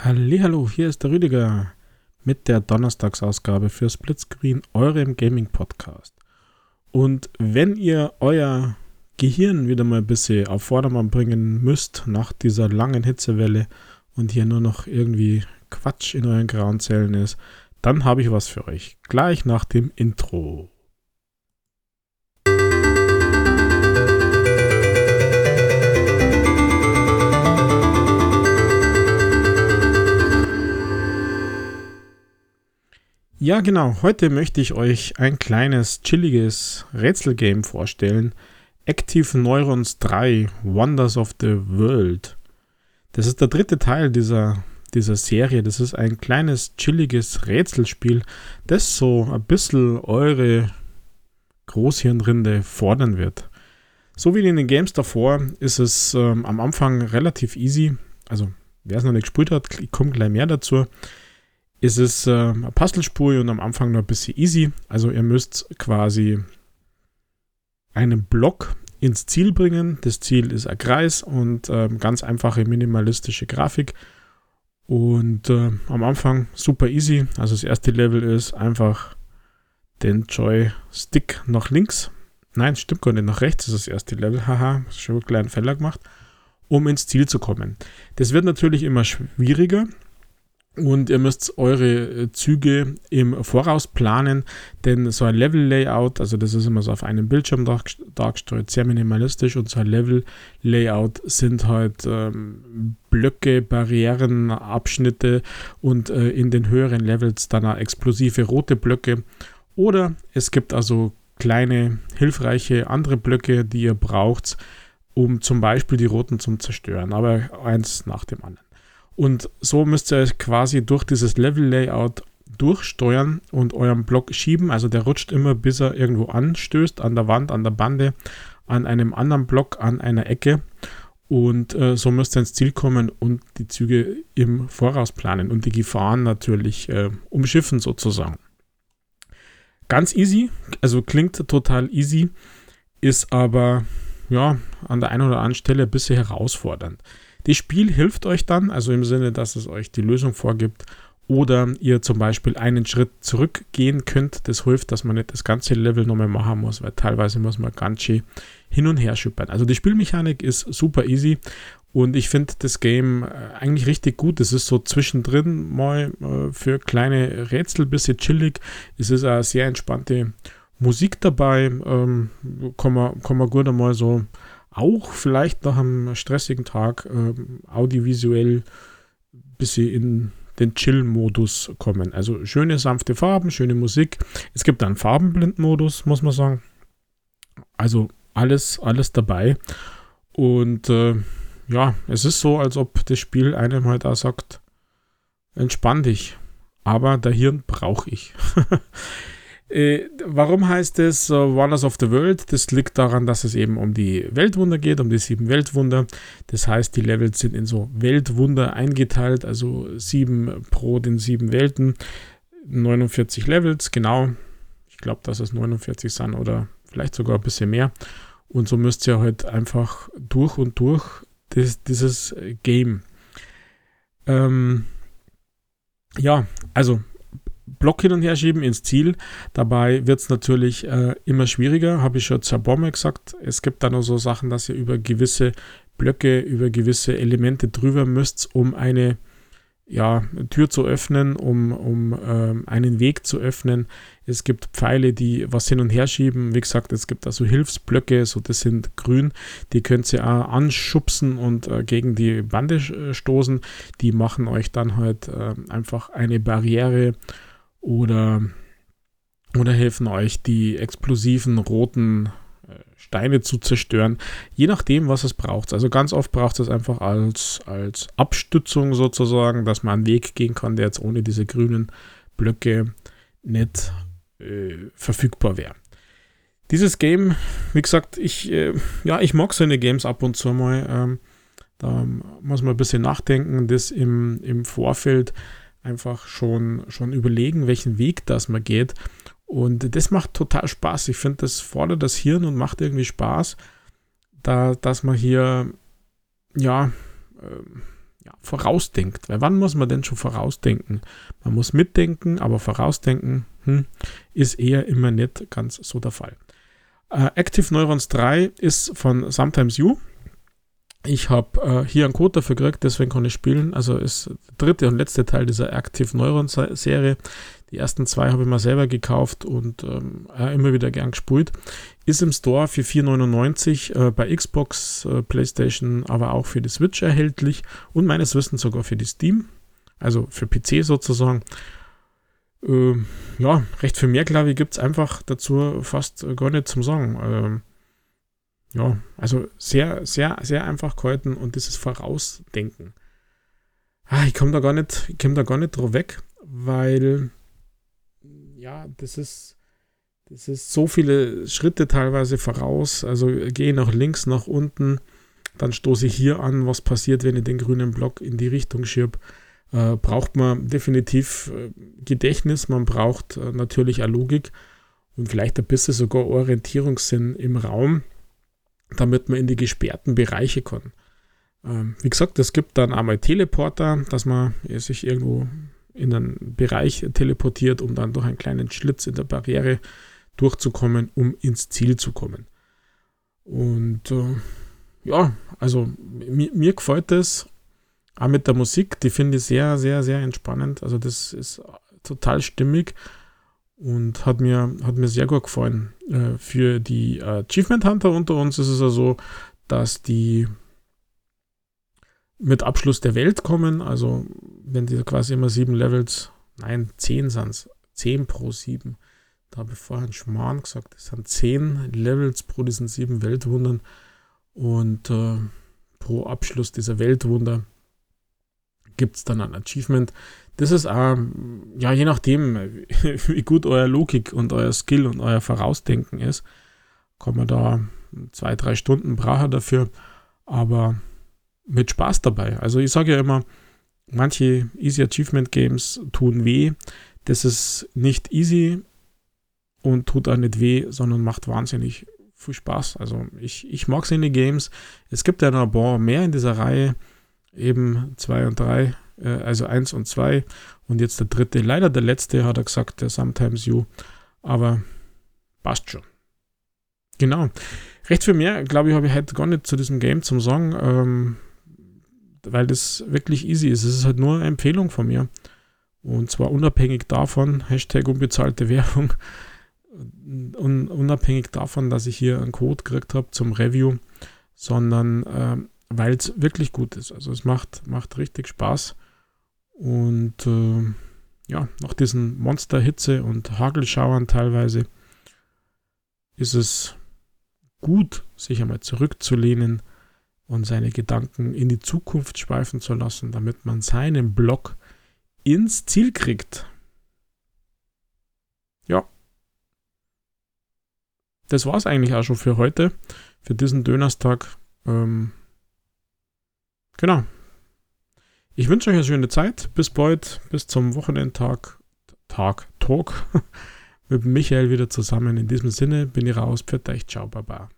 Hallo, hier ist der Rüdiger mit der Donnerstagsausgabe für Splitscreen, eurem Gaming Podcast. Und wenn ihr euer Gehirn wieder mal ein bisschen auf Vordermann bringen müsst nach dieser langen Hitzewelle und hier nur noch irgendwie Quatsch in euren grauen Zellen ist, dann habe ich was für euch. Gleich nach dem Intro. Ja, genau. Heute möchte ich euch ein kleines, chilliges Rätselgame vorstellen. Active Neurons 3 Wonders of the World. Das ist der dritte Teil dieser, dieser Serie. Das ist ein kleines, chilliges Rätselspiel, das so ein bisschen eure Großhirnrinde fordern wird. So wie in den Games davor ist es ähm, am Anfang relativ easy. Also, wer es noch nicht gespielt hat, kommt gleich mehr dazu ist es äh, eine Puzzlespur und am Anfang noch ein bisschen easy. Also ihr müsst quasi einen Block ins Ziel bringen. Das Ziel ist ein Kreis und äh, ganz einfache minimalistische Grafik. Und äh, am Anfang super easy. Also das erste Level ist einfach den Joystick nach links. Nein, stimmt gar nicht, nach rechts ist das erste Level. Haha, schon einen kleinen Fehler gemacht. Um ins Ziel zu kommen. Das wird natürlich immer schwieriger und ihr müsst eure Züge im Voraus planen, denn so ein Level-Layout, also das ist immer so auf einem Bildschirm dargestellt, sehr minimalistisch und so ein Level-Layout sind halt ähm, Blöcke, Barrieren, Abschnitte und äh, in den höheren Levels dann auch explosive rote Blöcke. Oder es gibt also kleine, hilfreiche andere Blöcke, die ihr braucht, um zum Beispiel die roten zum Zerstören, aber eins nach dem anderen. Und so müsst ihr quasi durch dieses Level-Layout durchsteuern und euren Block schieben. Also der rutscht immer, bis er irgendwo anstößt, an der Wand, an der Bande, an einem anderen Block, an einer Ecke. Und äh, so müsst ihr ins Ziel kommen und die Züge im Voraus planen und die Gefahren natürlich äh, umschiffen sozusagen. Ganz easy, also klingt total easy, ist aber ja an der einen oder anderen Stelle ein bisschen herausfordernd. Das Spiel hilft euch dann, also im Sinne, dass es euch die Lösung vorgibt oder ihr zum Beispiel einen Schritt zurückgehen könnt. Das hilft, dass man nicht das ganze Level nochmal machen muss, weil teilweise muss man ganz schön hin und her schippern. Also die Spielmechanik ist super easy und ich finde das Game äh, eigentlich richtig gut. Es ist so zwischendrin mal äh, für kleine Rätsel ein bisschen chillig. Es ist eine sehr entspannte Musik dabei. Ähm, kann, man, kann man gut einmal so auch vielleicht nach einem stressigen Tag äh, audiovisuell bis sie in den Chill-Modus kommen. Also schöne, sanfte Farben, schöne Musik. Es gibt einen Farbenblind-Modus, muss man sagen. Also alles, alles dabei. Und äh, ja, es ist so, als ob das Spiel einem halt auch sagt, entspann dich. Aber der Hirn brauche ich. Äh, warum heißt es uh, Wonders of the World? Das liegt daran, dass es eben um die Weltwunder geht, um die sieben Weltwunder. Das heißt, die Levels sind in so Weltwunder eingeteilt, also sieben pro den sieben Welten. 49 Levels, genau. Ich glaube, dass es 49 sind oder vielleicht sogar ein bisschen mehr. Und so müsst ihr halt einfach durch und durch das, dieses Game. Ähm, ja, also Block hin und her schieben ins Ziel. Dabei wird es natürlich äh, immer schwieriger, habe ich schon zur Bombe gesagt. Es gibt da noch so Sachen, dass ihr über gewisse Blöcke, über gewisse Elemente drüber müsst, um eine ja, Tür zu öffnen, um, um ähm, einen Weg zu öffnen. Es gibt Pfeile, die was hin und her schieben. Wie gesagt, es gibt also Hilfsblöcke, so das sind grün. Die könnt ihr auch anschubsen und äh, gegen die Bande äh, stoßen. Die machen euch dann halt äh, einfach eine Barriere oder, oder helfen euch, die explosiven roten äh, Steine zu zerstören, je nachdem, was es braucht. Also ganz oft braucht es einfach als, als Abstützung sozusagen, dass man einen Weg gehen kann, der jetzt ohne diese grünen Blöcke nicht äh, verfügbar wäre. Dieses Game, wie gesagt, ich, äh, ja, ich mag seine Games ab und zu mal. Ähm, da muss man ein bisschen nachdenken, das im, im Vorfeld einfach schon, schon überlegen, welchen Weg das man geht. Und das macht total Spaß. Ich finde, das fordert das Hirn und macht irgendwie Spaß, da, dass man hier, ja, äh, ja, vorausdenkt. Weil wann muss man denn schon vorausdenken? Man muss mitdenken, aber vorausdenken hm, ist eher immer nicht ganz so der Fall. Äh, Active Neurons 3 ist von Sometimes You. Ich habe äh, hier einen Code dafür gekriegt, deswegen kann ich spielen. Also ist der dritte und letzte Teil dieser Active Neurons Serie. Die ersten zwei habe ich mir selber gekauft und ähm, immer wieder gern gespielt. Ist im Store für 4,99 äh, bei Xbox, äh, PlayStation, aber auch für die Switch erhältlich und meines Wissens sogar für die Steam, also für PC sozusagen. Äh, ja, recht viel mehr, glaube ich, gibt es einfach dazu fast gar nicht zum Sagen. Ja, also sehr, sehr, sehr einfach gehalten und dieses Vorausdenken. Ah, ich komme da gar nicht, ich komme da gar nicht drauf weg, weil ja, das ist, das ist so viele Schritte teilweise voraus. Also gehe nach links, nach unten, dann stoße ich hier an, was passiert, wenn ich den grünen Block in die Richtung schirb. Äh, braucht man definitiv äh, Gedächtnis, man braucht äh, natürlich eine Logik und vielleicht ein bisschen sogar Orientierungssinn im Raum, damit man in die gesperrten Bereiche kann. Ähm, wie gesagt, es gibt dann einmal Teleporter, dass man sich irgendwo in einen Bereich teleportiert, um dann durch einen kleinen Schlitz in der Barriere durchzukommen, um ins Ziel zu kommen. Und äh, ja, also mir, mir gefällt das auch mit der Musik, die finde ich sehr, sehr, sehr entspannend. Also das ist total stimmig und hat mir, hat mir sehr gut gefallen. Äh, für die Achievement Hunter unter uns ist es ja so, dass die mit Abschluss der Welt kommen. Also wenn die quasi immer sieben Levels, nein, zehn sind es, zehn pro sieben. Da habe ich vorher einen Schmarrn gesagt, es sind zehn Levels pro diesen sieben Weltwundern und äh, pro Abschluss dieser Weltwunder gibt es dann ein Achievement. Das ist auch, ja, je nachdem, wie gut euer Logik und euer Skill und euer Vorausdenken ist, kann man da zwei, drei Stunden brauchen dafür. Aber mit Spaß dabei. Also ich sage ja immer, manche Easy Achievement Games tun weh. Das ist nicht easy und tut auch nicht weh, sondern macht wahnsinnig viel Spaß. Also ich, ich mag seine Games. Es gibt ja noch ein paar mehr in dieser Reihe, eben zwei und drei, äh, also eins und zwei und jetzt der dritte. Leider der letzte, hat er gesagt, der Sometimes You, aber passt schon. Genau. Recht viel mehr, glaube ich, habe ich heute gar nicht zu diesem Game zum Sagen. Ähm, weil das wirklich easy ist. Es ist halt nur eine Empfehlung von mir. Und zwar unabhängig davon, Hashtag unbezahlte Werbung, un, unabhängig davon, dass ich hier einen Code gekriegt habe zum Review, sondern äh, weil es wirklich gut ist. Also es macht, macht richtig Spaß. Und äh, ja, nach diesen Monsterhitze und Hagelschauern teilweise ist es gut, sich einmal zurückzulehnen und seine Gedanken in die Zukunft schweifen zu lassen, damit man seinen Block ins Ziel kriegt. Ja. Das war es eigentlich auch schon für heute, für diesen Dönerstag. Ähm, genau. Ich wünsche euch eine schöne Zeit. Bis bald, bis zum Wochenendtag, Tag, Talk mit Michael wieder zusammen. In diesem Sinne bin ich raus. Für euch, ciao, baba.